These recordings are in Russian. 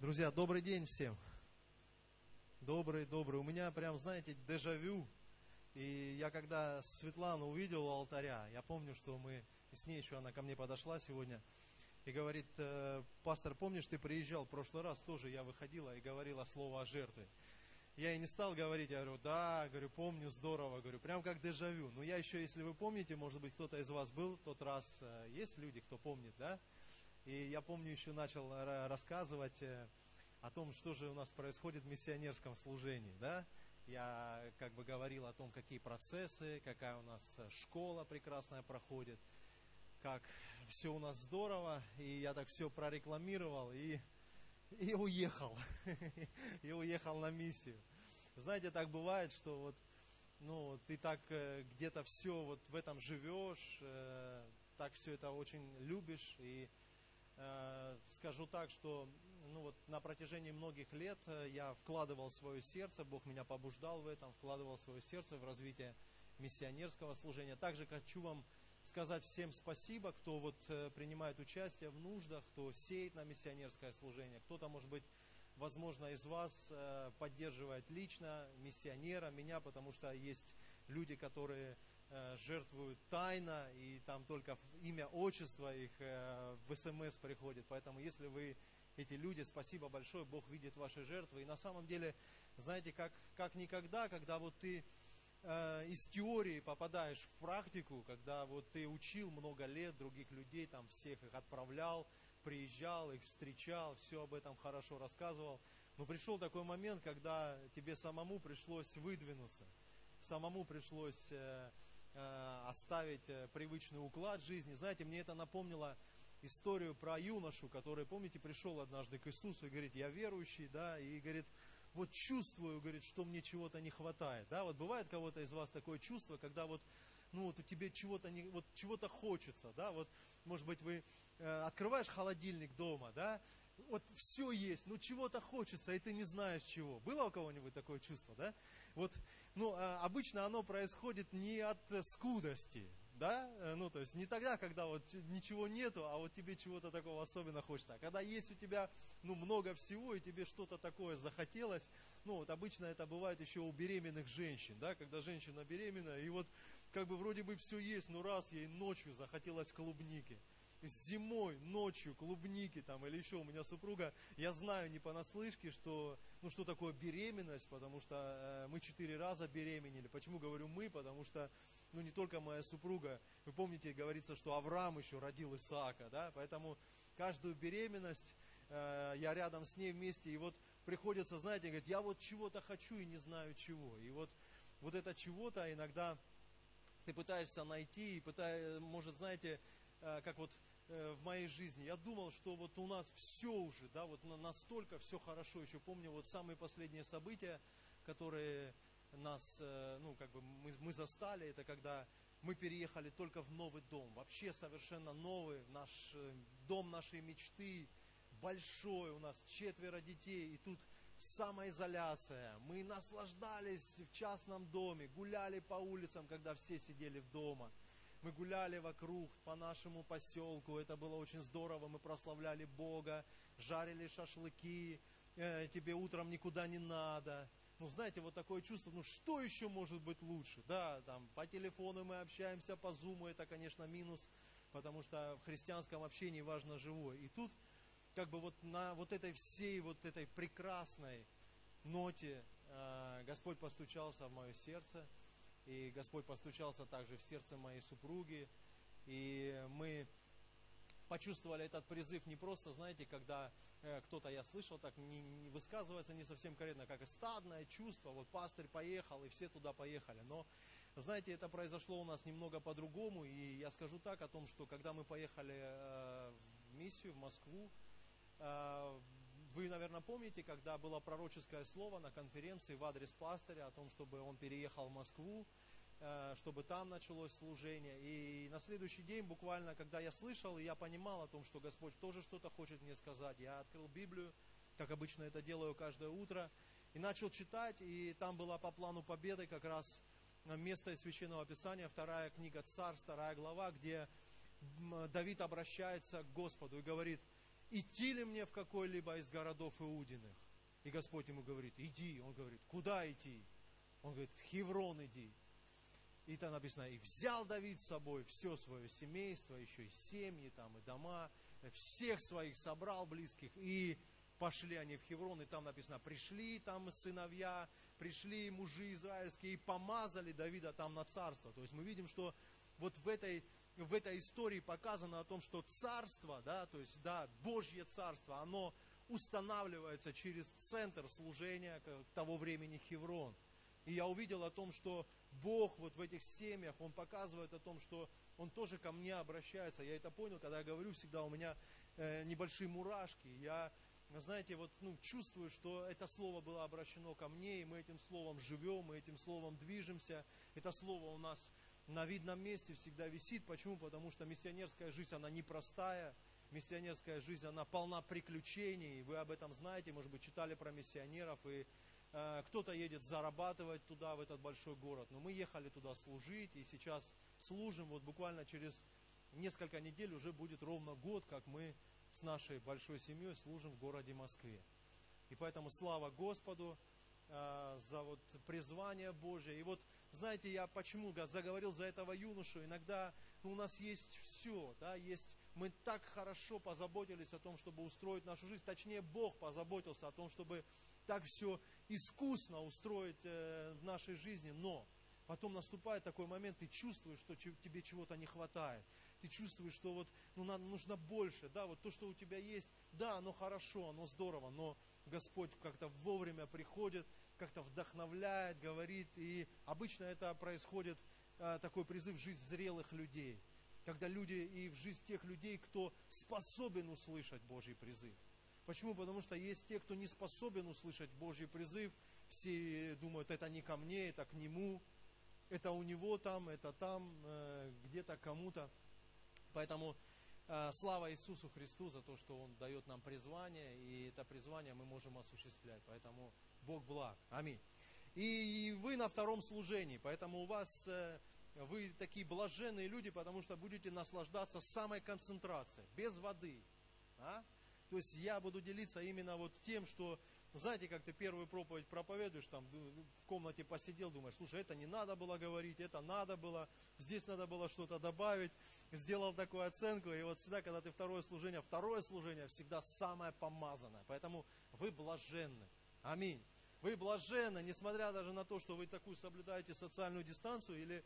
Друзья, добрый день всем. Добрый, добрый. У меня прям, знаете, дежавю. И я когда Светлану увидел у алтаря, я помню, что мы, с ней еще она ко мне подошла сегодня, и говорит, «Э, пастор, помнишь, ты приезжал в прошлый раз, тоже я выходила и говорила слово о жертве. Я и не стал говорить, я говорю, да, говорю, помню, здорово, говорю, прям как дежавю. Но я еще, если вы помните, может быть, кто-то из вас был в тот раз, э, есть люди, кто помнит, да? И я помню, еще начал рассказывать э, о том, что же у нас происходит в миссионерском служении, да? Я как бы говорил о том, какие процессы, какая у нас школа прекрасная проходит, как все у нас здорово, и я так все прорекламировал и, и уехал, и уехал на миссию. Знаете, так бывает, что вот, ну, ты так э, где-то все вот в этом живешь, э, так все это очень любишь, и Э, скажу так, что ну вот, на протяжении многих лет э, я вкладывал свое сердце, Бог меня побуждал в этом, вкладывал свое сердце в развитие миссионерского служения. Также хочу вам сказать всем спасибо, кто вот э, принимает участие в нуждах, кто сеет на миссионерское служение. Кто-то, может быть, возможно, из вас поддерживает лично миссионера, меня, потому что есть люди, которые Э, жертвуют тайно, и там только имя, отчество их э, в СМС приходит. Поэтому если вы эти люди, спасибо большое, Бог видит ваши жертвы. И на самом деле, знаете, как, как никогда, когда вот ты э, из теории попадаешь в практику, когда вот ты учил много лет других людей, там всех их отправлял, приезжал, их встречал, все об этом хорошо рассказывал. Но пришел такой момент, когда тебе самому пришлось выдвинуться, самому пришлось э, Э, оставить э, привычный уклад жизни. Знаете, мне это напомнило историю про юношу, который, помните, пришел однажды к Иисусу и говорит, я верующий, да, и говорит, вот чувствую, говорит, что мне чего-то не хватает, да, вот бывает кого-то из вас такое чувство, когда вот, ну, вот тебе чего-то не, вот чего-то хочется, да, вот, может быть, вы э, открываешь холодильник дома, да, вот все есть, но чего-то хочется, и ты не знаешь чего. Было у кого-нибудь такое чувство, да? Вот ну, а, обычно оно происходит не от скудости, да, э, ну, то есть не тогда, когда вот ничего нету, а вот тебе чего-то такого особенно хочется. А когда есть у тебя, ну, много всего, и тебе что-то такое захотелось, ну, вот обычно это бывает еще у беременных женщин, да, когда женщина беременна, и вот как бы вроде бы все есть, но раз ей ночью захотелось клубники – зимой, ночью, клубники там или еще у меня супруга, я знаю не понаслышке, что, ну, что такое беременность, потому что э, мы четыре раза беременели. Почему говорю мы? Потому что, ну, не только моя супруга, вы помните, говорится, что Авраам еще родил Исаака, да, поэтому каждую беременность э, я рядом с ней вместе, и вот приходится, знаете, говорит, я вот чего-то хочу и не знаю чего. И вот, вот это чего-то иногда ты пытаешься найти, и пытаешься, может, знаете, э, как вот Э, в моей жизни. Я думал, что вот у нас все уже, да, вот настолько все хорошо. Еще помню вот самые последние события, которые нас, э, ну, как бы мы, мы застали, это когда мы переехали только в новый дом, вообще совершенно новый, наш э, дом нашей мечты, большой, у нас четверо детей, и тут самоизоляция. Мы наслаждались в частном доме, гуляли по улицам, когда все сидели в дома – мы гуляли вокруг по нашему поселку, это было очень здорово, мы прославляли Бога, жарили шашлыки, э, тебе утром никуда не надо. Ну, знаете, вот такое чувство, ну, что еще может быть лучше? Да, там, по телефону мы общаемся, по зуму, это, конечно, минус, потому что в христианском общении важно живое. И тут, как бы вот на вот этой всей вот этой прекрасной ноте э, Господь постучался в мое сердце – и Господь постучался также в сердце моей супруги, и мы почувствовали этот призыв не просто, знаете, когда э, кто-то, я слышал, так не, не высказывается не совсем корректно, как стадное чувство, вот пастырь поехал, и все туда поехали, но знаете, это произошло у нас немного по-другому, и я скажу так о том, что когда мы поехали э, в миссию в Москву, э, вы, наверное, помните, когда было пророческое слово на конференции в адрес пастыря о том, чтобы он переехал в Москву, э, чтобы там началось служение. И на следующий день, буквально, когда я слышал, я понимал о том, что Господь тоже что-то хочет мне сказать, я открыл Библию, как обычно это делаю каждое утро, и начал читать, и там была по плану победы как раз место из Священного Писания, вторая книга Царств, вторая глава, где Давид обращается к Господу и говорит – идти ли мне в какой-либо из городов Иудиных? И Господь ему говорит, иди. Он говорит, куда идти? Он говорит, в Хеврон иди. И там написано, и взял Давид с собой все свое семейство, еще и семьи, там, и дома, всех своих собрал близких, и пошли они в Хеврон, и там написано, пришли там сыновья, пришли мужи израильские, и помазали Давида там на царство. То есть мы видим, что вот в этой, в этой истории показано о том, что царство, да, то есть, да, Божье царство, оно устанавливается через центр служения того времени Хеврон. И я увидел о том, что Бог вот в этих семьях, Он показывает о том, что Он тоже ко мне обращается. Я это понял, когда я говорю, всегда у меня э, небольшие мурашки. Я, знаете, вот ну, чувствую, что это слово было обращено ко мне, и мы этим словом живем, мы этим словом движемся. Это слово у нас на видном месте всегда висит. Почему? Потому что миссионерская жизнь, она непростая. Миссионерская жизнь, она полна приключений. Вы об этом знаете, может быть, читали про миссионеров. И э, кто-то едет зарабатывать туда, в этот большой город. Но мы ехали туда служить, и сейчас служим. Вот буквально через несколько недель уже будет ровно год, как мы с нашей большой семьей служим в городе Москве. И поэтому слава Господу э, за вот призвание Божье. И вот знаете, я почему заговорил за этого юношу, иногда ну, у нас есть все, да, есть, мы так хорошо позаботились о том, чтобы устроить нашу жизнь, точнее, Бог позаботился о том, чтобы так все искусно устроить э, в нашей жизни, но потом наступает такой момент, ты чувствуешь, что тебе чего-то не хватает, ты чувствуешь, что вот ну, надо, нужно больше, да, вот то, что у тебя есть, да, оно хорошо, оно здорово, но Господь как-то вовремя приходит, как-то вдохновляет, говорит. И обычно это происходит, а, такой призыв в жизнь зрелых людей. Когда люди и в жизнь тех людей, кто способен услышать Божий призыв. Почему? Потому что есть те, кто не способен услышать Божий призыв. Все думают, это не ко мне, это к нему, это у него там, это там, э, где-то кому-то. Поэтому э, слава Иисусу Христу за то, что Он дает нам призвание, и это призвание мы можем осуществлять. Поэтому Бог благ. Аминь. И вы на втором служении, поэтому у вас, э, вы такие блаженные люди, потому что будете наслаждаться самой концентрацией, без воды. А? То есть я буду делиться именно вот тем, что, знаете, как ты первую проповедь проповедуешь, там в комнате посидел, думаешь, слушай, это не надо было говорить, это надо было, здесь надо было что-то добавить, сделал такую оценку, и вот всегда, когда ты второе служение, второе служение всегда самое помазанное, поэтому вы блаженны. Аминь. Вы блаженны, несмотря даже на то, что вы такую соблюдаете социальную дистанцию, или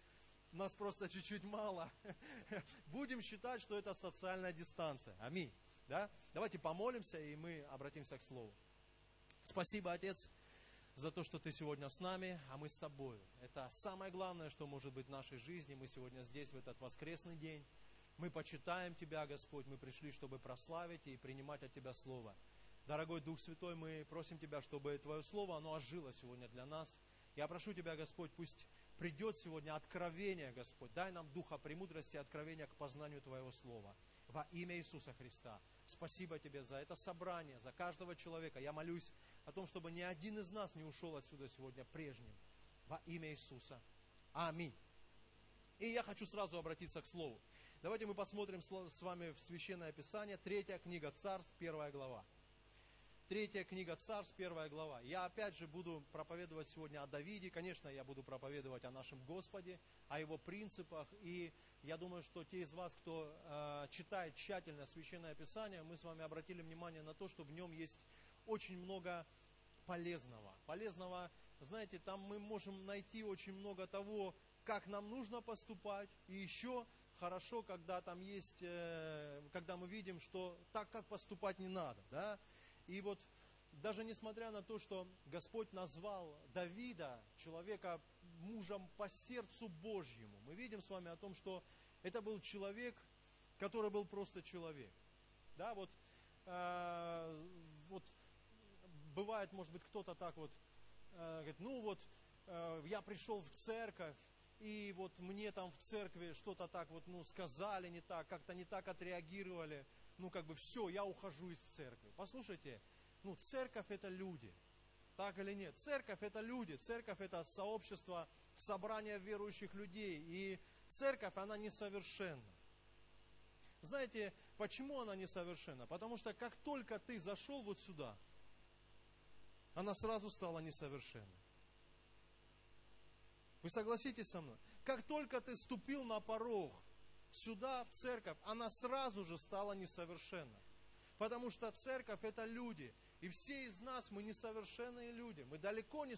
нас просто чуть-чуть мало. Будем считать, что это социальная дистанция. Аминь. Да? Давайте помолимся, и мы обратимся к Слову. Спасибо, Отец, за то, что Ты сегодня с нами, а мы с Тобою. Это самое главное, что может быть в нашей жизни. Мы сегодня здесь, в этот воскресный день. Мы почитаем Тебя, Господь. Мы пришли, чтобы прославить и принимать от Тебя Слово. Дорогой Дух Святой, мы просим Тебя, чтобы Твое Слово, оно ожило сегодня для нас. Я прошу Тебя, Господь, пусть придет сегодня откровение, Господь. Дай нам духа премудрости и откровения к познанию Твоего Слова. Во имя Иисуса Христа. Спасибо Тебе за это собрание, за каждого человека. Я молюсь о том, чтобы ни один из нас не ушел отсюда сегодня прежним. Во имя Иисуса. Аминь. И я хочу сразу обратиться к Слову. Давайте мы посмотрим с вами в Священное Писание, третья книга Царств, первая глава. Третья книга Царств, первая глава. Я опять же буду проповедовать сегодня о Давиде. Конечно, я буду проповедовать о нашем Господе, о его принципах. И я думаю, что те из вас, кто э, читает тщательно Священное Писание, мы с вами обратили внимание на то, что в нем есть очень много полезного. Полезного, знаете, там мы можем найти очень много того, как нам нужно поступать. И еще хорошо, когда там есть, э, когда мы видим, что так, как поступать не надо. Да? И вот даже несмотря на то, что Господь назвал Давида, человека, мужем по сердцу Божьему, мы видим с вами о том, что это был человек, который был просто человек. Да, вот, э, вот бывает, может быть, кто-то так вот э, говорит, ну вот, э, я пришел в церковь, и вот мне там в церкви что-то так вот, ну, сказали не так, как-то не так отреагировали, ну, как бы, все, я ухожу из церкви. Послушайте, ну, церковь это люди. Так или нет? Церковь это люди, церковь это сообщество, собрание верующих людей. И церковь, она несовершенна. Знаете, Почему она несовершенна? Потому что как только ты зашел вот сюда, она сразу стала несовершенной. Вы согласитесь со мной? Как только ты ступил на порог сюда, в церковь, она сразу же стала несовершенна. Потому что церковь это люди. И все из нас мы несовершенные люди. Мы далеко не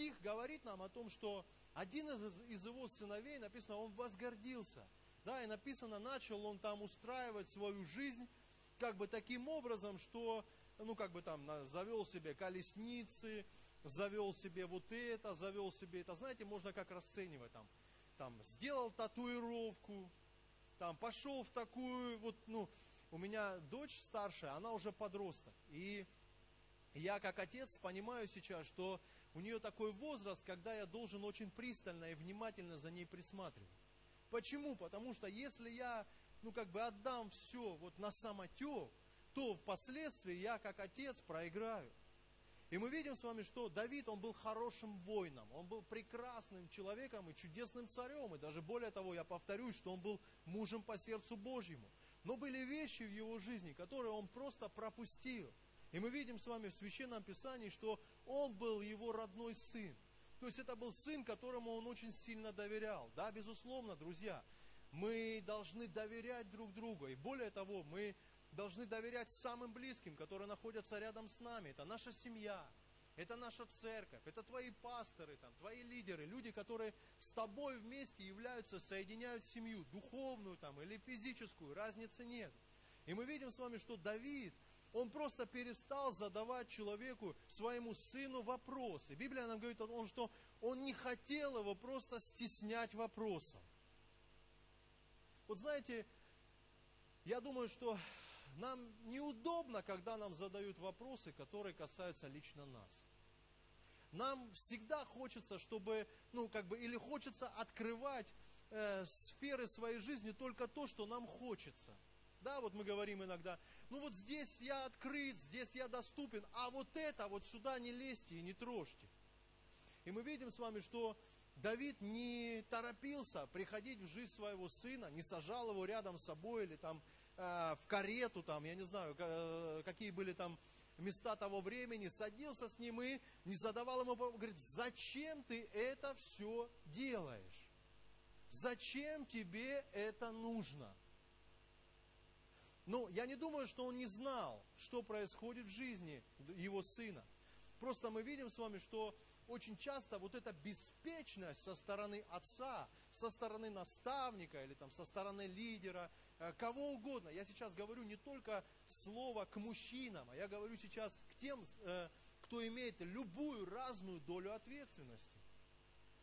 стих говорит нам о том, что один из, его сыновей, написано, он возгордился. Да, и написано, начал он там устраивать свою жизнь, как бы таким образом, что, ну, как бы там, завел себе колесницы, завел себе вот это, завел себе это. Знаете, можно как расценивать там, там, сделал татуировку, там, пошел в такую, вот, ну, у меня дочь старшая, она уже подросток. И я как отец понимаю сейчас, что у нее такой возраст, когда я должен очень пристально и внимательно за ней присматривать. Почему? Потому что если я, ну как бы отдам все вот на самотек, то впоследствии я как отец проиграю. И мы видим с вами, что Давид, он был хорошим воином, он был прекрасным человеком и чудесным царем. И даже более того, я повторюсь, что он был мужем по сердцу Божьему. Но были вещи в его жизни, которые он просто пропустил. И мы видим с вами в Священном Писании, что он был его родной сын. То есть это был сын, которому он очень сильно доверял. Да, безусловно, друзья, мы должны доверять друг другу. И более того, мы должны доверять самым близким, которые находятся рядом с нами. Это наша семья, это наша церковь, это твои пасторы, там, твои лидеры, люди, которые с тобой вместе являются, соединяют семью, духовную там, или физическую, разницы нет. И мы видим с вами, что Давид – он просто перестал задавать человеку, своему сыну вопросы. Библия нам говорит о том, что он не хотел его просто стеснять вопросом. Вот знаете, я думаю, что нам неудобно, когда нам задают вопросы, которые касаются лично нас. Нам всегда хочется, чтобы, ну, как бы, или хочется открывать э, сферы своей жизни только то, что нам хочется. Да, вот мы говорим иногда, ну вот здесь я открыт, здесь я доступен, а вот это, вот сюда не лезьте и не трожьте. И мы видим с вами, что Давид не торопился приходить в жизнь своего сына, не сажал его рядом с собой или там э, в карету, там, я не знаю, э, какие были там места того времени, садился с ним и не задавал ему, говорит, зачем ты это все делаешь? Зачем тебе это нужно? Но я не думаю, что он не знал, что происходит в жизни его сына. Просто мы видим с вами, что очень часто вот эта беспечность со стороны отца, со стороны наставника или там со стороны лидера, э, кого угодно. Я сейчас говорю не только слово к мужчинам, а я говорю сейчас к тем, э, кто имеет любую разную долю ответственности.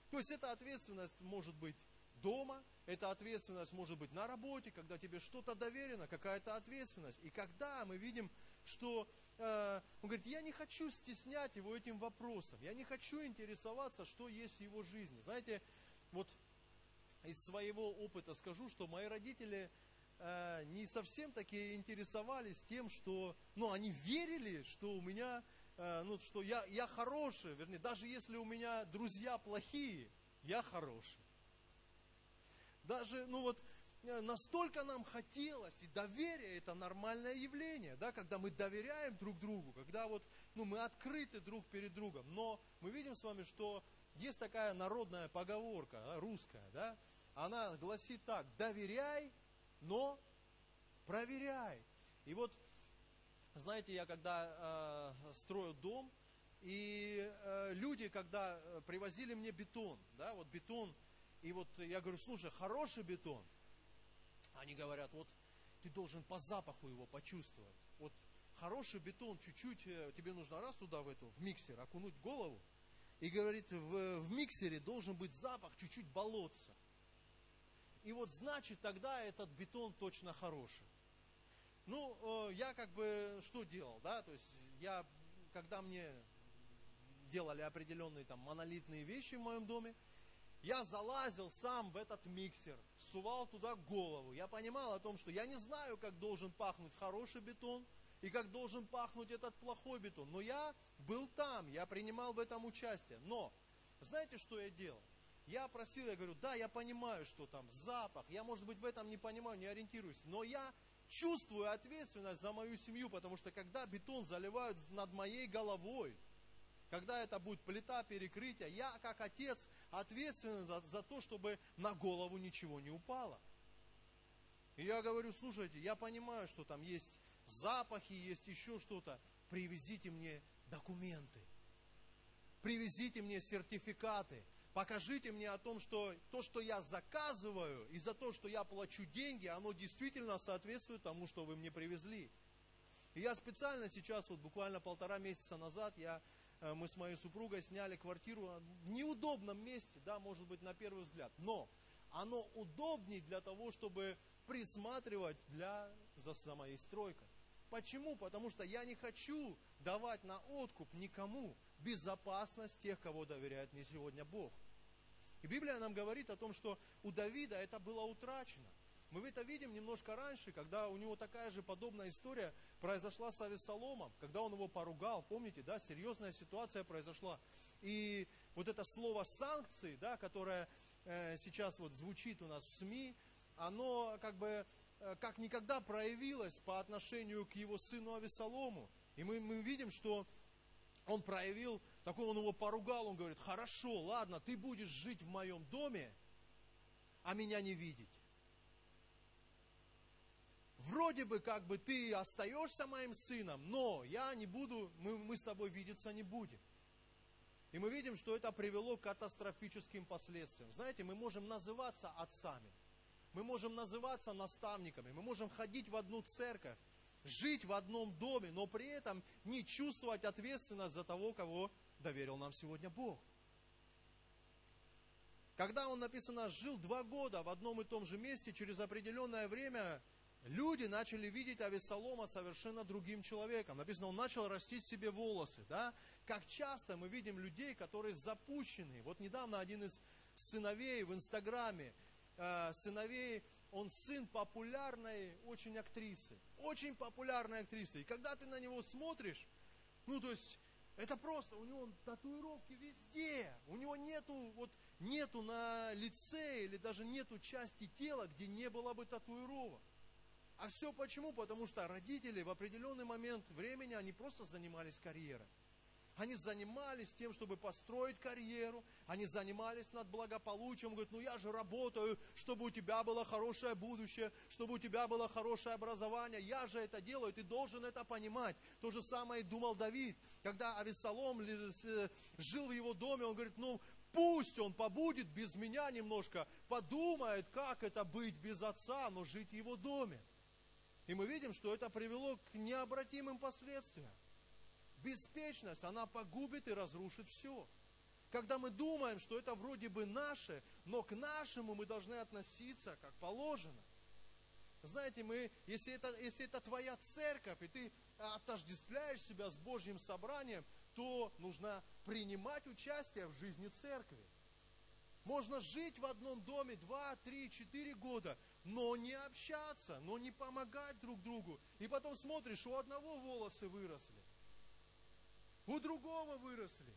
То есть эта ответственность может быть дома, эта ответственность может быть на работе, когда тебе что-то доверено, какая-то ответственность. И когда мы видим, что э, он говорит, я не хочу стеснять его этим вопросом, я не хочу интересоваться, что есть в его жизни. Знаете, вот из своего опыта скажу, что мои родители э, не совсем такие интересовались тем, что, ну, они верили, что у меня, э, ну, что я, я хороший, вернее, даже если у меня друзья плохие, я хороший. Даже, ну вот, э, настолько нам хотелось, и доверие это нормальное явление, да, когда мы доверяем друг другу, когда вот, ну, мы открыты друг перед другом. Но мы видим с вами, что есть такая народная поговорка, русская, да, она гласит так, доверяй, но проверяй. И вот, знаете, я когда э, строил дом, и э, люди, когда э, привозили мне бетон, да, вот бетон, и вот я говорю, слушай, хороший бетон. Они говорят, вот ты должен по запаху его почувствовать. Вот хороший бетон, чуть-чуть, э, тебе нужно раз туда в эту, в миксер, окунуть голову. И говорит, в, в миксере должен быть запах чуть-чуть болотца. И вот значит тогда этот бетон точно хороший. Ну, э, я как бы что делал, да, то есть я, когда мне делали определенные там монолитные вещи в моем доме, я залазил сам в этот миксер, сувал туда голову. Я понимал о том, что я не знаю, как должен пахнуть хороший бетон и как должен пахнуть этот плохой бетон. Но я был там, я принимал в этом участие. Но знаете, что я делал? Я просил, я говорю, да, я понимаю, что там запах, я, может быть, в этом не понимаю, не ориентируюсь, но я чувствую ответственность за мою семью, потому что когда бетон заливают над моей головой, когда это будет плита перекрытия, я как отец ответственен за, за то, чтобы на голову ничего не упало. И я говорю, слушайте, я понимаю, что там есть запахи, есть еще что-то. Привезите мне документы. Привезите мне сертификаты. Покажите мне о том, что то, что я заказываю, и за то, что я плачу деньги, оно действительно соответствует тому, что вы мне привезли. И я специально сейчас, вот буквально полтора месяца назад, я мы с моей супругой сняли квартиру в неудобном месте, да, может быть, на первый взгляд, но оно удобнее для того, чтобы присматривать для, за, моей стройкой. Почему? Потому что я не хочу давать на откуп никому безопасность тех, кого доверяет мне сегодня Бог. И Библия нам говорит о том, что у Давида это было утрачено. Мы это видим немножко раньше, когда у него такая же подобная история произошла с Авесоломом, когда он его поругал, помните, да, серьезная ситуация произошла. И вот это слово санкции, да, которое э, сейчас вот звучит у нас в СМИ, оно как бы э, как никогда проявилось по отношению к его сыну Авесолому. И мы, мы видим, что он проявил, такой он его поругал, он говорит, хорошо, ладно, ты будешь жить в моем доме, а меня не видеть вроде бы как бы ты остаешься моим сыном, но я не буду, мы, мы с тобой видеться не будем. И мы видим, что это привело к катастрофическим последствиям. Знаете, мы можем называться отцами, мы можем называться наставниками, мы можем ходить в одну церковь, жить в одном доме, но при этом не чувствовать ответственность за того, кого доверил нам сегодня Бог. Когда он написано, жил два года в одном и том же месте, через определенное время люди начали видеть Авесолома совершенно другим человеком. Написано, он начал растить себе волосы. Да? Как часто мы видим людей, которые запущены. Вот недавно один из сыновей в Инстаграме, э, сыновей, он сын популярной очень актрисы. Очень популярной актрисы. И когда ты на него смотришь, ну то есть это просто, у него татуировки везде. У него нету, вот, нету на лице или даже нету части тела, где не было бы татуировок. А все почему? Потому что родители в определенный момент времени, они просто занимались карьерой. Они занимались тем, чтобы построить карьеру, они занимались над благополучием. Говорят, ну я же работаю, чтобы у тебя было хорошее будущее, чтобы у тебя было хорошее образование. Я же это делаю, ты должен это понимать. То же самое и думал Давид. Когда Авессалом жил в его доме, он говорит, ну пусть он побудет без меня немножко, подумает, как это быть без отца, но жить в его доме. И мы видим, что это привело к необратимым последствиям. Беспечность, она погубит и разрушит все. Когда мы думаем, что это вроде бы наше, но к нашему мы должны относиться как положено. Знаете, мы, если это, если это твоя церковь, и ты отождествляешь себя с Божьим собранием, то нужно принимать участие в жизни церкви. Можно жить в одном доме два, три, четыре года, но не общаться, но не помогать друг другу. И потом смотришь, у одного волосы выросли, у другого выросли,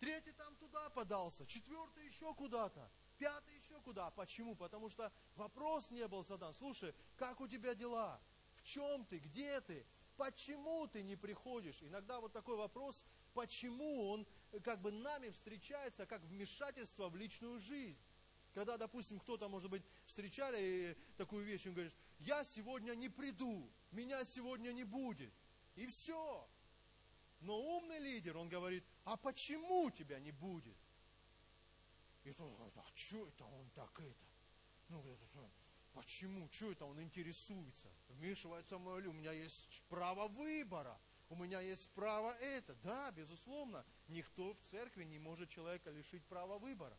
третий там туда подался, четвертый еще куда-то, пятый еще куда. Почему? Потому что вопрос не был задан. Слушай, как у тебя дела? В чем ты? Где ты? Почему ты не приходишь? Иногда вот такой вопрос, почему он как бы нами встречается как вмешательство в личную жизнь. Когда, допустим, кто-то, может быть, встречали такую вещь, он говорит, я сегодня не приду, меня сегодня не будет. И все. Но умный лидер, он говорит, а почему тебя не будет? И тот говорит, а что это он так это? Ну, почему, что это он интересуется? Вмешивается в мою, у меня есть право выбора. У меня есть право это. Да, безусловно, никто в церкви не может человека лишить права выбора.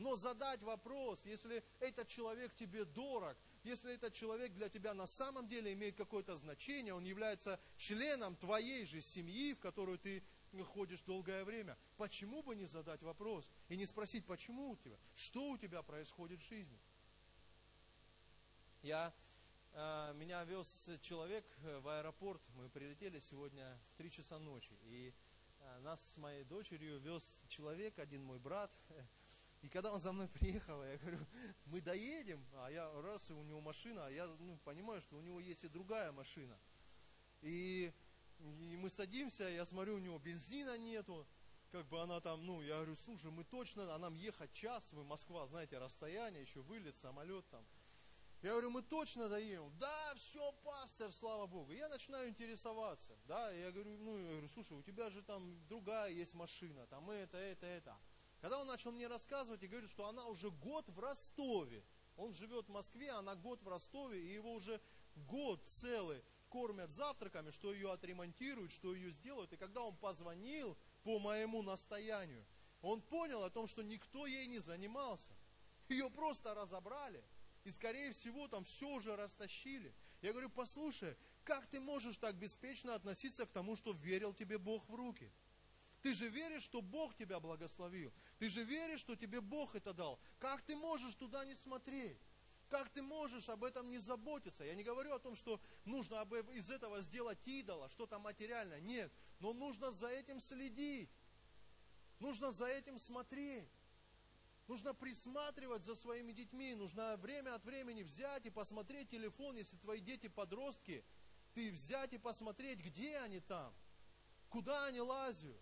Но задать вопрос, если этот человек тебе дорог, если этот человек для тебя на самом деле имеет какое-то значение, он является членом твоей же семьи, в которую ты ходишь долгое время, почему бы не задать вопрос и не спросить, почему у тебя, что у тебя происходит в жизни? Я, э, меня вез человек в аэропорт, мы прилетели сегодня в 3 часа ночи, и э, нас с моей дочерью вез человек, один мой брат, и когда он за мной приехал, я говорю, мы доедем, а я раз, и у него машина, а я ну, понимаю, что у него есть и другая машина. И, и мы садимся, я смотрю, у него бензина нету, как бы она там, ну, я говорю, слушай, мы точно, а нам ехать час, мы Москва, знаете, расстояние, еще вылет, самолет там. Я говорю, мы точно доедем. Да, все, пастор, слава Богу. Я начинаю интересоваться. Да, я говорю, ну, я говорю, слушай, у тебя же там другая есть машина, там это, это, это. Когда он начал мне рассказывать и говорит, что она уже год в Ростове. Он живет в Москве, она год в Ростове, и его уже год целый кормят завтраками, что ее отремонтируют, что ее сделают. И когда он позвонил по моему настоянию, он понял о том, что никто ей не занимался. Ее просто разобрали. И, скорее всего, там все уже растащили. Я говорю, послушай, как ты можешь так беспечно относиться к тому, что верил тебе Бог в руки? Ты же веришь, что Бог тебя благословил. Ты же веришь, что тебе Бог это дал. Как ты можешь туда не смотреть? Как ты можешь об этом не заботиться? Я не говорю о том, что нужно из этого сделать идола, что-то материальное. Нет, но нужно за этим следить. Нужно за этим смотреть. Нужно присматривать за своими детьми. Нужно время от времени взять и посмотреть телефон, если твои дети подростки. Ты взять и посмотреть, где они там, куда они лазят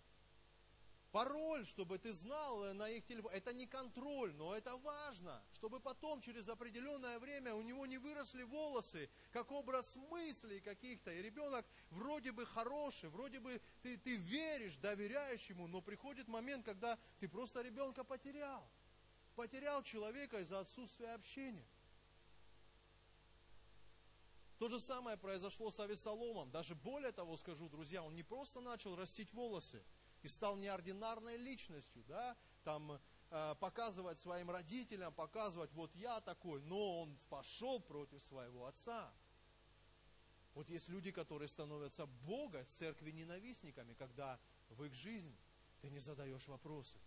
пароль, чтобы ты знал э, на их телефон. Это не контроль, но это важно, чтобы потом через определенное время у него не выросли волосы, как образ мыслей каких-то. И ребенок вроде бы хороший, вроде бы ты, ты веришь, доверяешь ему, но приходит момент, когда ты просто ребенка потерял. Потерял человека из-за отсутствия общения. То же самое произошло с Авесоломом. Даже более того скажу, друзья, он не просто начал растить волосы – и стал неординарной личностью, да, там э, показывать своим родителям, показывать, вот я такой, но он пошел против своего отца. Вот есть люди, которые становятся Бога, церкви ненавистниками, когда в их жизнь ты не задаешь вопросы.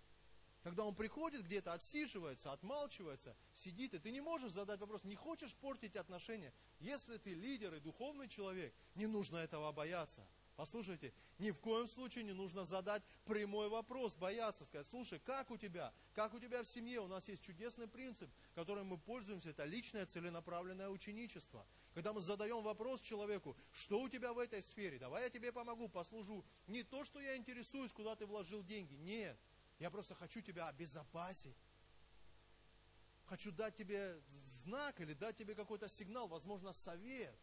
Когда он приходит где-то, отсиживается, отмалчивается, сидит, и ты не можешь задать вопрос, не хочешь портить отношения. Если ты лидер и духовный человек, не нужно этого бояться. Послушайте, ни в коем случае не нужно задать прямой вопрос, бояться, сказать, слушай, как у тебя, как у тебя в семье, у нас есть чудесный принцип, которым мы пользуемся, это личное целенаправленное ученичество. Когда мы задаем вопрос человеку, что у тебя в этой сфере, давай я тебе помогу, послужу. Не то, что я интересуюсь, куда ты вложил деньги. Нет, я просто хочу тебя обезопасить. Хочу дать тебе знак или дать тебе какой-то сигнал, возможно, совет,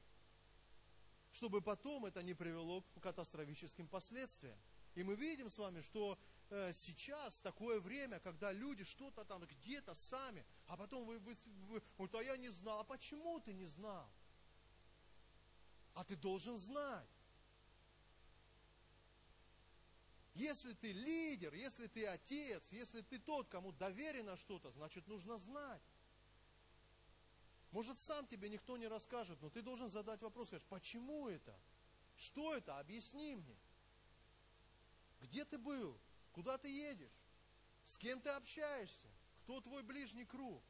чтобы потом это не привело к катастрофическим последствиям. И мы видим с вами, что э, сейчас такое время, когда люди что-то там где-то сами, а потом вы, вы, вы, вот, а я не знал. А почему ты не знал? А ты должен знать. Если ты лидер, если ты отец, если ты тот, кому доверено что-то, значит нужно знать. Может, сам тебе никто не расскажет, но ты должен задать вопрос, сказать, почему это? Что это? Объясни мне. Где ты был? Куда ты едешь? С кем ты общаешься? Кто твой ближний круг?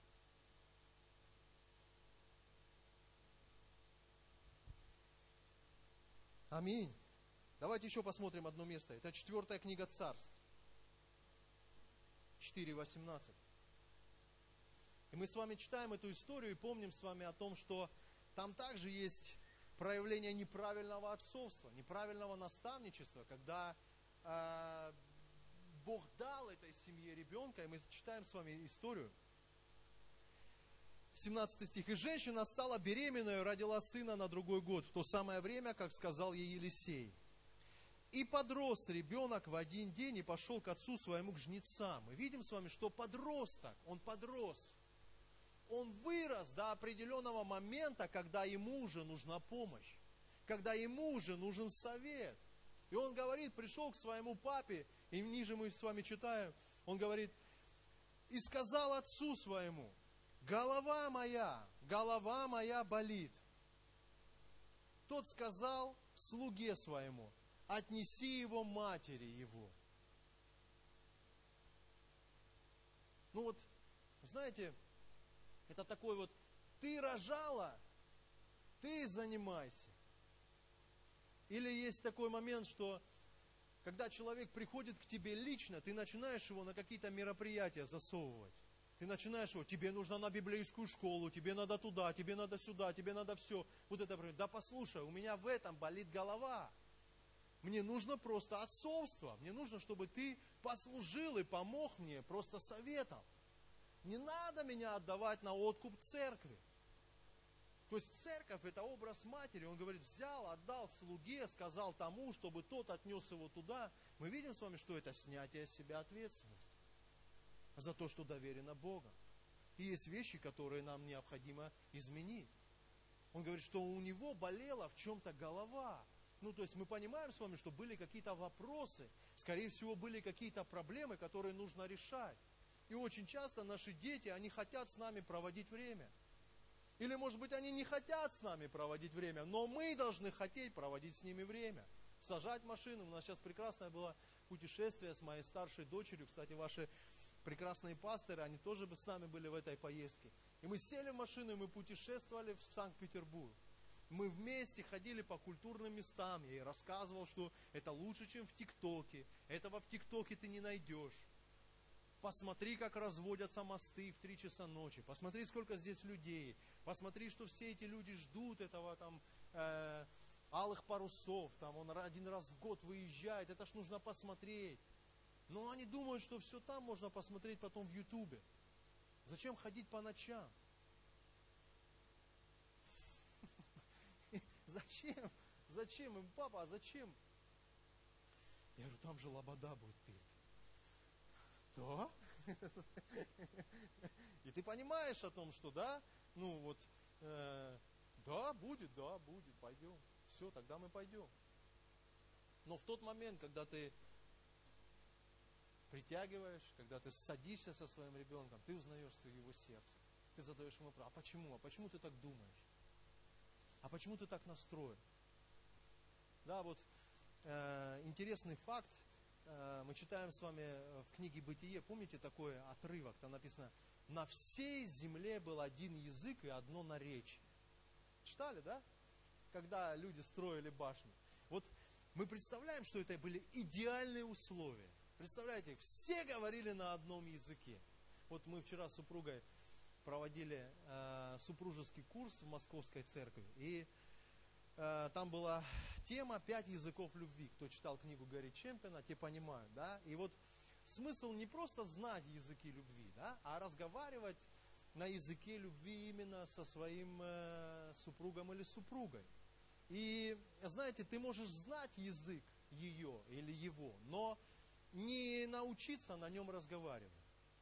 Аминь. Давайте еще посмотрим одно место. Это четвертая книга царств. 4.18. И мы с вами читаем эту историю и помним с вами о том, что там также есть проявление неправильного отцовства, неправильного наставничества, когда э, Бог дал этой семье ребенка, и мы читаем с вами историю. 17 стих. «И женщина стала беременной, родила сына на другой год, в то самое время, как сказал ей Елисей. И подрос ребенок в один день и пошел к отцу своему к жнецам». Мы видим с вами, что подросток, он подрос. Он вырос до определенного момента, когда ему уже нужна помощь, когда ему уже нужен совет. И он говорит, пришел к своему папе, и ниже мы с вами читаем, он говорит, и сказал отцу своему, голова моя, голова моя болит. Тот сказал слуге своему, отнеси его матери его. Ну вот, знаете, это такой вот, ты рожала, ты занимайся. Или есть такой момент, что когда человек приходит к тебе лично, ты начинаешь его на какие-то мероприятия засовывать. Ты начинаешь его, тебе нужно на библейскую школу, тебе надо туда, тебе надо сюда, тебе надо все. Вот это, да послушай, у меня в этом болит голова. Мне нужно просто отцовство. Мне нужно, чтобы ты послужил и помог мне просто советом. Не надо меня отдавать на откуп церкви. То есть церковь это образ матери. Он говорит, взял, отдал слуге, сказал тому, чтобы тот отнес его туда. Мы видим с вами, что это снятие с себя ответственности за то, что доверено Богом. И есть вещи, которые нам необходимо изменить. Он говорит, что у него болела в чем-то голова. Ну, то есть мы понимаем с вами, что были какие-то вопросы, скорее всего, были какие-то проблемы, которые нужно решать. И очень часто наши дети, они хотят с нами проводить время. Или, может быть, они не хотят с нами проводить время, но мы должны хотеть проводить с ними время. Сажать машину. У нас сейчас прекрасное было путешествие с моей старшей дочерью. Кстати, ваши прекрасные пасторы, они тоже бы с нами были в этой поездке. И мы сели в машину, и мы путешествовали в Санкт-Петербург. Мы вместе ходили по культурным местам. Я ей рассказывал, что это лучше, чем в ТикТоке. Этого в ТикТоке ты не найдешь. Посмотри, как разводятся мосты в три часа ночи. Посмотри, сколько здесь людей. Посмотри, что все эти люди ждут этого там э, алых парусов. Там он один раз в год выезжает. Это ж нужно посмотреть. Но они думают, что все там можно посмотреть потом в Ютубе. Зачем ходить по ночам? Зачем? Зачем им, папа, а зачем? Я говорю, там же лобода будет петь. Да? И ты понимаешь о том, что да, ну вот, э, да, будет, да, будет, пойдем. Все, тогда мы пойдем. Но в тот момент, когда ты притягиваешь, когда ты садишься со своим ребенком, ты узнаешь его сердце. Ты задаешь ему вопрос, а почему? А почему ты так думаешь? А почему ты так настроен? Да, вот э, интересный факт, мы читаем с вами э, в книге «Бытие», помните такой отрывок, там написано, на всей земле был один язык и одно наречие. Читали, да? Когда люди строили башни. Вот мы представляем, что это были идеальные условия. Представляете, все говорили на одном языке. Вот мы вчера с супругой проводили э, супружеский курс в Московской церкви. И э, там была тема «Пять языков любви». Кто читал книгу Гарри Чемпиона, те понимают, да? И вот смысл не просто знать языки любви, да, а разговаривать на языке любви именно со своим э, супругом или супругой. И знаете, ты можешь знать язык ее или его, но не научиться на нем разговаривать.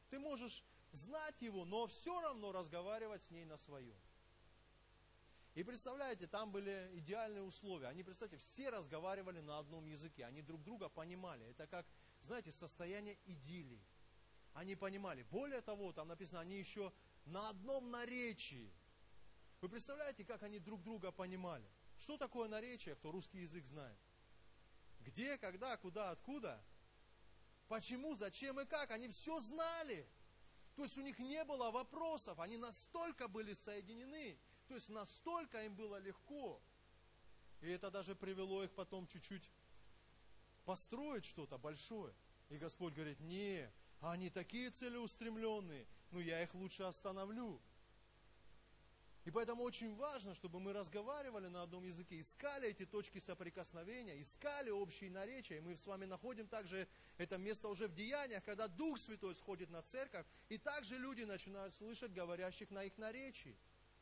Ты можешь знать его, но все равно разговаривать с ней на своем. И представляете, там были идеальные условия. Они, представьте, все разговаривали на одном языке. Они друг друга понимали. Это как, знаете, состояние идиллии. Они понимали. Более того, там написано, они еще на одном наречии. Вы представляете, как они друг друга понимали? Что такое наречие, кто русский язык знает? Где, когда, куда, откуда? Почему, зачем и как? Они все знали. То есть у них не было вопросов, они настолько были соединены, то есть настолько им было легко. И это даже привело их потом чуть-чуть построить что-то большое. И Господь говорит, не, они такие целеустремленные, ну я их лучше остановлю. И поэтому очень важно, чтобы мы разговаривали на одном языке, искали эти точки соприкосновения, искали общие наречия. И мы с вами находим также это место уже в деяниях, когда Дух Святой сходит на церковь, и также люди начинают слышать говорящих на их наречии.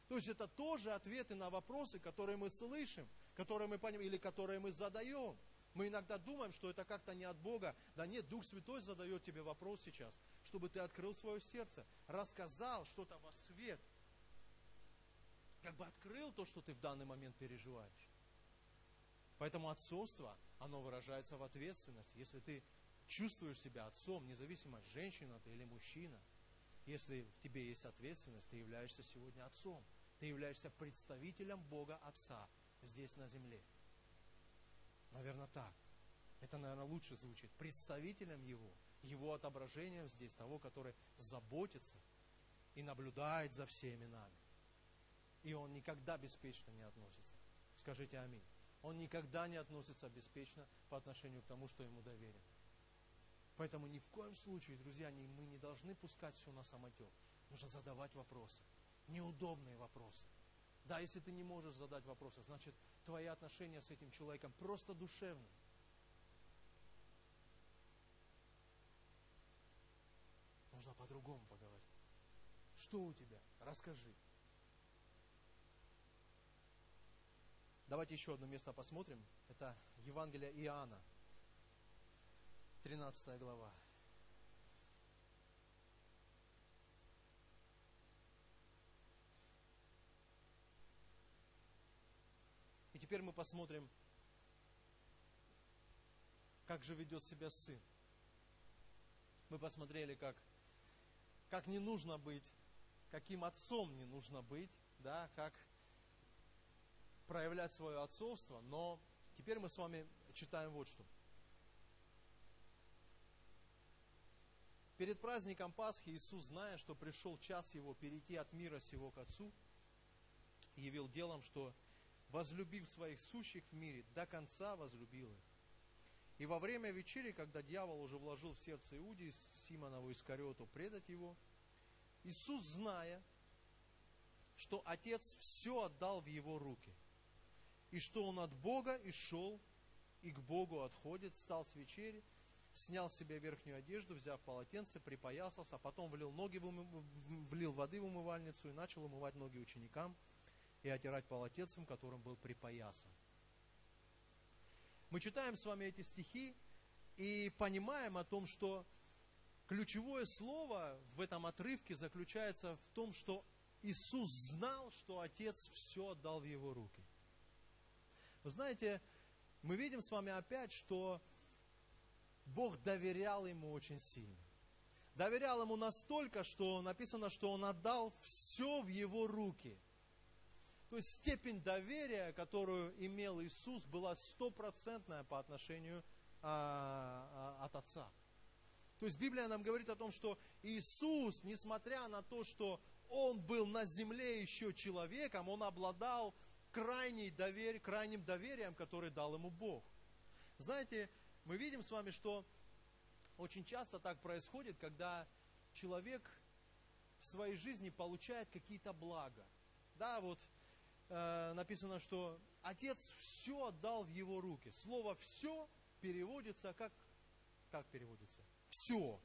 То есть это тоже ответы на вопросы, которые мы слышим, которые мы понимаем или которые мы задаем. Мы иногда думаем, что это как-то не от Бога. Да нет, Дух Святой задает тебе вопрос сейчас, чтобы ты открыл свое сердце, рассказал что-то во свет – как бы открыл то, что ты в данный момент переживаешь. Поэтому отцовство, оно выражается в ответственности. Если ты чувствуешь себя отцом, независимо, женщина ты или мужчина, если в тебе есть ответственность, ты являешься сегодня отцом. Ты являешься представителем Бога Отца здесь на земле. Наверное, так. Это, наверное, лучше звучит. Представителем Его, Его отображением здесь, того, который заботится и наблюдает за всеми нами. И он никогда беспечно не относится. Скажите аминь. Он никогда не относится беспечно по отношению к тому, что ему доверено. Поэтому ни в коем случае, друзья, мы не должны пускать все на самотек. Нужно задавать вопросы. Неудобные вопросы. Да, если ты не можешь задать вопросы, значит, твои отношения с этим человеком просто душевные. Нужно по-другому поговорить. Что у тебя? Расскажи. Давайте еще одно место посмотрим. Это Евангелие Иоанна, 13 глава. И теперь мы посмотрим, как же ведет себя сын. Мы посмотрели, как, как не нужно быть, каким отцом не нужно быть, да, как проявлять свое отцовство, но теперь мы с вами читаем вот что. Перед праздником Пасхи Иисус, зная, что пришел час Его перейти от мира сего к Отцу, явил делом, что, возлюбив своих сущих в мире, до конца возлюбил их. И во время вечери, когда дьявол уже вложил в сердце Иудии Симонову Искариоту предать его, Иисус, зная, что Отец все отдал в его руки – и что он от Бога и шел, и к Богу отходит, встал с вечери, снял себе верхнюю одежду, взяв полотенце, припоясался, а потом влил, ноги в умы, влил воды в умывальницу и начал умывать ноги ученикам и отирать полотенцем, которым был припоясан. Мы читаем с вами эти стихи и понимаем о том, что ключевое слово в этом отрывке заключается в том, что Иисус знал, что Отец все отдал в Его руки – вы знаете, мы видим с вами опять, что Бог доверял ему очень сильно. Доверял ему настолько, что написано, что он отдал все в его руки. То есть степень доверия, которую имел Иисус, была стопроцентная по отношению а, а, от Отца. То есть Библия нам говорит о том, что Иисус, несмотря на то, что Он был на земле еще человеком, Он обладал крайний доверие, крайним доверием, которое дал ему Бог. Знаете, мы видим с вами, что очень часто так происходит, когда человек в своей жизни получает какие-то блага. Да, вот э, написано, что Отец все отдал в его руки. Слово «все» переводится как, как переводится? Все.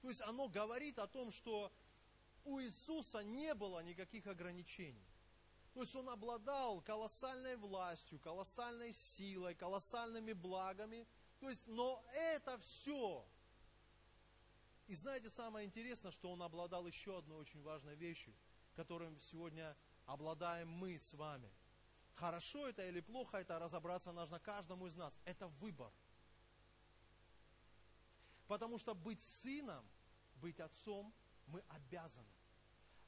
То есть оно говорит о том, что у Иисуса не было никаких ограничений. То есть он обладал колоссальной властью, колоссальной силой, колоссальными благами. То есть, но это все. И знаете, самое интересное, что он обладал еще одной очень важной вещью, которым сегодня обладаем мы с вами. Хорошо это или плохо, это разобраться нужно каждому из нас. Это выбор. Потому что быть сыном, быть отцом мы обязаны.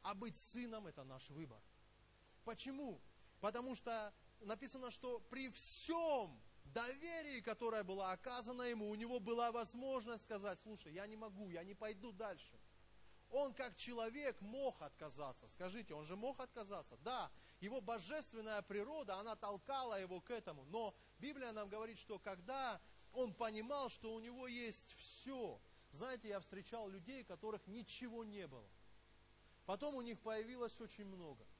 А быть сыном это наш выбор. Почему? Потому что написано, что при всем доверии, которое было оказано ему, у него была возможность сказать, слушай, я не могу, я не пойду дальше. Он как человек мог отказаться. Скажите, он же мог отказаться? Да, его божественная природа, она толкала его к этому. Но Библия нам говорит, что когда он понимал, что у него есть все. Знаете, я встречал людей, которых ничего не было. Потом у них появилось очень много –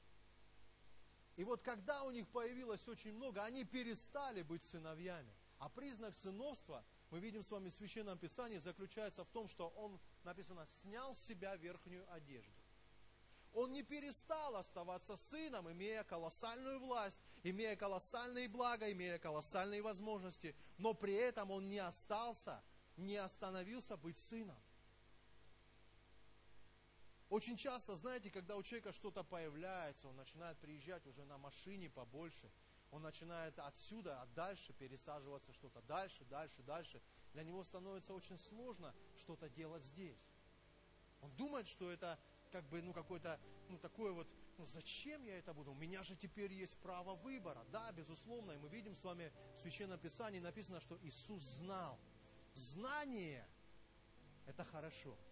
и вот когда у них появилось очень много, они перестали быть сыновьями. А признак сыновства, мы видим с вами в Священном Писании, заключается в том, что он, написано, снял с себя верхнюю одежду. Он не перестал оставаться сыном, имея колоссальную власть, имея колоссальные блага, имея колоссальные возможности, но при этом он не остался, не остановился быть сыном. Очень часто, знаете, когда у человека что-то появляется, он начинает приезжать уже на машине побольше, он начинает отсюда, а дальше пересаживаться что-то дальше, дальше, дальше. Для него становится очень сложно что-то делать здесь. Он думает, что это как бы, ну, какой-то, ну, такое вот, ну, зачем я это буду? У меня же теперь есть право выбора. Да, безусловно, и мы видим с вами в Священном Писании написано, что Иисус знал. Знание – это хорошо –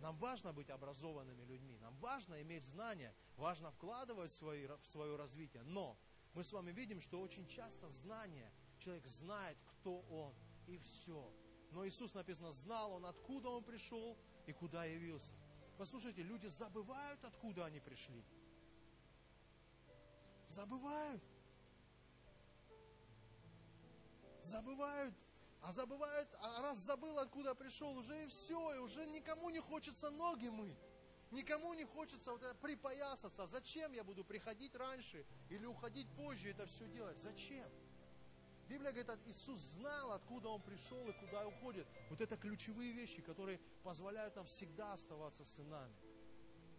нам важно быть образованными людьми, нам важно иметь знания, важно вкладывать в, свои, в свое развитие. Но мы с вами видим, что очень часто знание, человек знает, кто он, и все. Но Иисус написано, знал он, откуда он пришел и куда явился. Послушайте, люди забывают, откуда они пришли. Забывают. Забывают а забывает, а раз забыл, откуда пришел, уже и все, и уже никому не хочется ноги мыть. Никому не хочется вот это припоясаться. Зачем я буду приходить раньше или уходить позже это все делать? Зачем? Библия говорит, Иисус знал, откуда Он пришел и куда уходит. Вот это ключевые вещи, которые позволяют нам всегда оставаться сынами.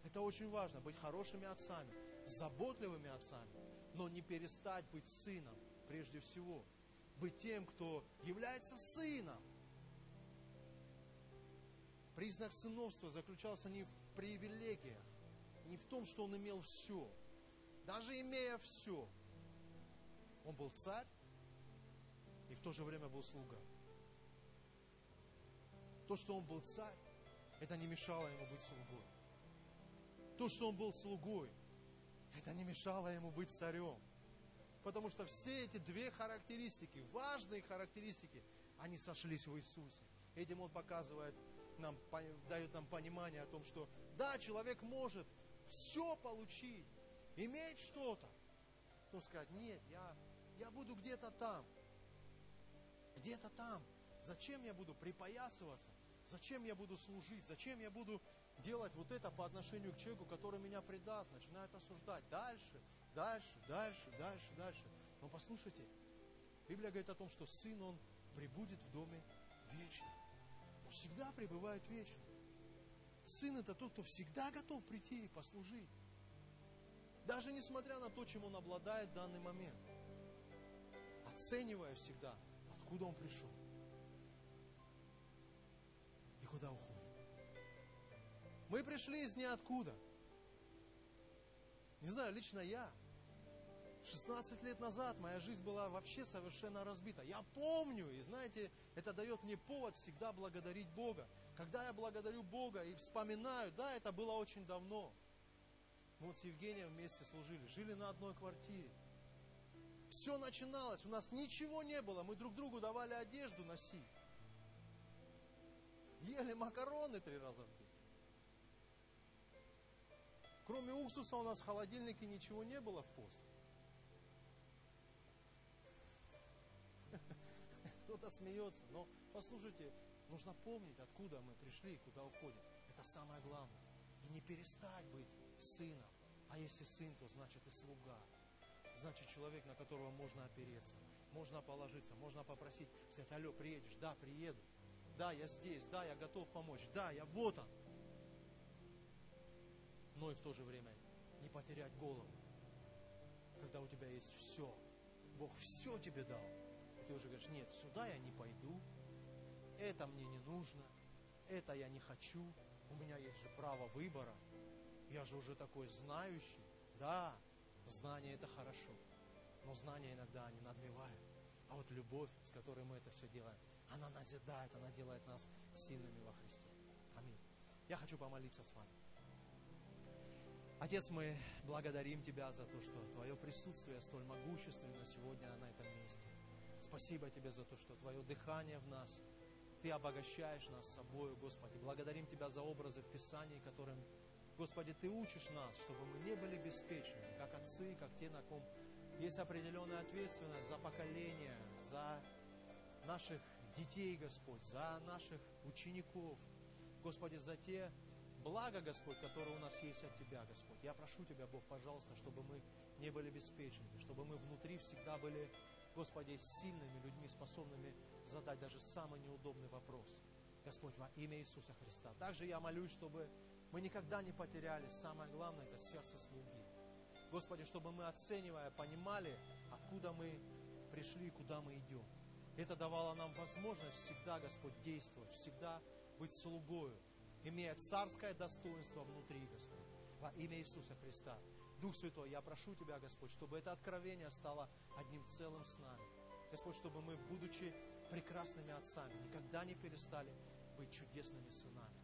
Это очень важно, быть хорошими отцами, заботливыми отцами, но не перестать быть сыном прежде всего – быть тем, кто является сыном. Признак сыновства заключался не в привилегиях, не в том, что он имел все. Даже имея все, он был царь в то же время был слуга. То, что он был царь, это не мешало ему быть слугой. То, что он был слугой, это не мешало ему быть царем. Потому что все эти две характеристики, важные характеристики, они сошлись в Иисусе. Этим Он показывает нам, дает нам понимание о том, что да, человек может все получить, иметь что-то, но сказать, нет, я, я буду где-то там, где-то там. Зачем я буду припоясываться? Зачем я буду служить? Зачем я буду делать вот это по отношению к человеку, который меня предаст, начинает осуждать? Дальше, дальше, дальше, дальше, дальше. Но послушайте, Библия говорит о том, что Сын, Он прибудет в доме вечно. Он всегда пребывает вечно. Сын это тот, кто всегда готов прийти и послужить. Даже несмотря на то, чем он обладает в данный момент. Оценивая всегда, откуда он пришел и куда уходит. Мы пришли из ниоткуда. Не знаю, лично я 16 лет назад моя жизнь была вообще совершенно разбита. Я помню, и знаете, это дает мне повод всегда благодарить Бога. Когда я благодарю Бога и вспоминаю, да, это было очень давно. Мы вот с Евгением вместе служили, жили на одной квартире. Все начиналось, у нас ничего не было, мы друг другу давали одежду носить. Ели макароны три раза в день. Кроме уксуса у нас в холодильнике ничего не было в пост. Кто-то смеется, но послушайте, нужно помнить, откуда мы пришли и куда уходим. Это самое главное. И не перестать быть сыном. А если сын, то значит и слуга. Значит человек, на которого можно опереться, можно положиться, можно попросить, сказать, алло, приедешь? Да, приеду. Да, я здесь, да, я готов помочь, да, я вот он. Но и в то же время не потерять голову, когда у тебя есть все. Бог все тебе дал. И ты уже говоришь, нет, сюда я не пойду, это мне не нужно, это я не хочу, у меня есть же право выбора, я же уже такой знающий. Да, знание это хорошо, но знания иногда они надмевают. А вот любовь, с которой мы это все делаем, она назидает, она делает нас сильными во Христе. Аминь. Я хочу помолиться с вами. Отец, мы благодарим Тебя за то, что Твое присутствие столь могущественно сегодня на этом месте. Спасибо Тебе за то, что Твое дыхание в нас, Ты обогащаешь нас собой, Господи. Благодарим Тебя за образы в Писании, которым, Господи, Ты учишь нас, чтобы мы не были беспечными, как отцы, как те, на ком есть определенная ответственность за поколение, за наших детей, Господь, за наших учеников, Господи, за те блага, Господь, которые у нас есть от Тебя, Господь. Я прошу Тебя, Бог, пожалуйста, чтобы мы не были беспечными, чтобы мы внутри всегда были, Господи, сильными людьми, способными задать даже самый неудобный вопрос. Господь, во имя Иисуса Христа. Также я молюсь, чтобы мы никогда не потеряли, самое главное, это сердце слуги. Господи, чтобы мы, оценивая, понимали, откуда мы пришли и куда мы идем. Это давало нам возможность всегда, Господь, действовать, всегда быть слугою, имея царское достоинство внутри, Господь, во имя Иисуса Христа. Дух Святой, я прошу Тебя, Господь, чтобы это откровение стало одним целым с нами. Господь, чтобы мы, будучи прекрасными отцами, никогда не перестали быть чудесными сынами.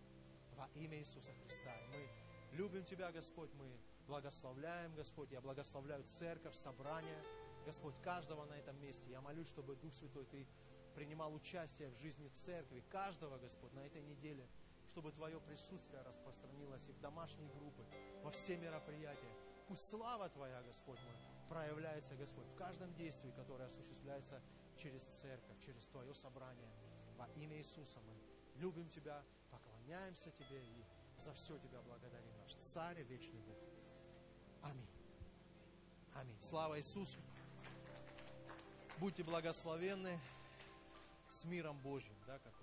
Во имя Иисуса Христа. Мы любим Тебя, Господь, мы благословляем, Господь. Я благословляю церковь, собрание, Господь, каждого на этом месте. Я молюсь, чтобы Дух Святой, Ты принимал участие в жизни церкви, каждого, Господь, на этой неделе, чтобы Твое присутствие распространилось и в домашние группы, во все мероприятия. Пусть слава Твоя, Господь мой, проявляется, Господь, в каждом действии, которое осуществляется через церковь, через Твое собрание. Во имя Иисуса мы любим Тебя, поклоняемся Тебе и за все Тебя благодарим, наш Царь и Вечный Бог. Аминь. Аминь. Слава Иисусу. Будьте благословенны с миром Божьим, да, как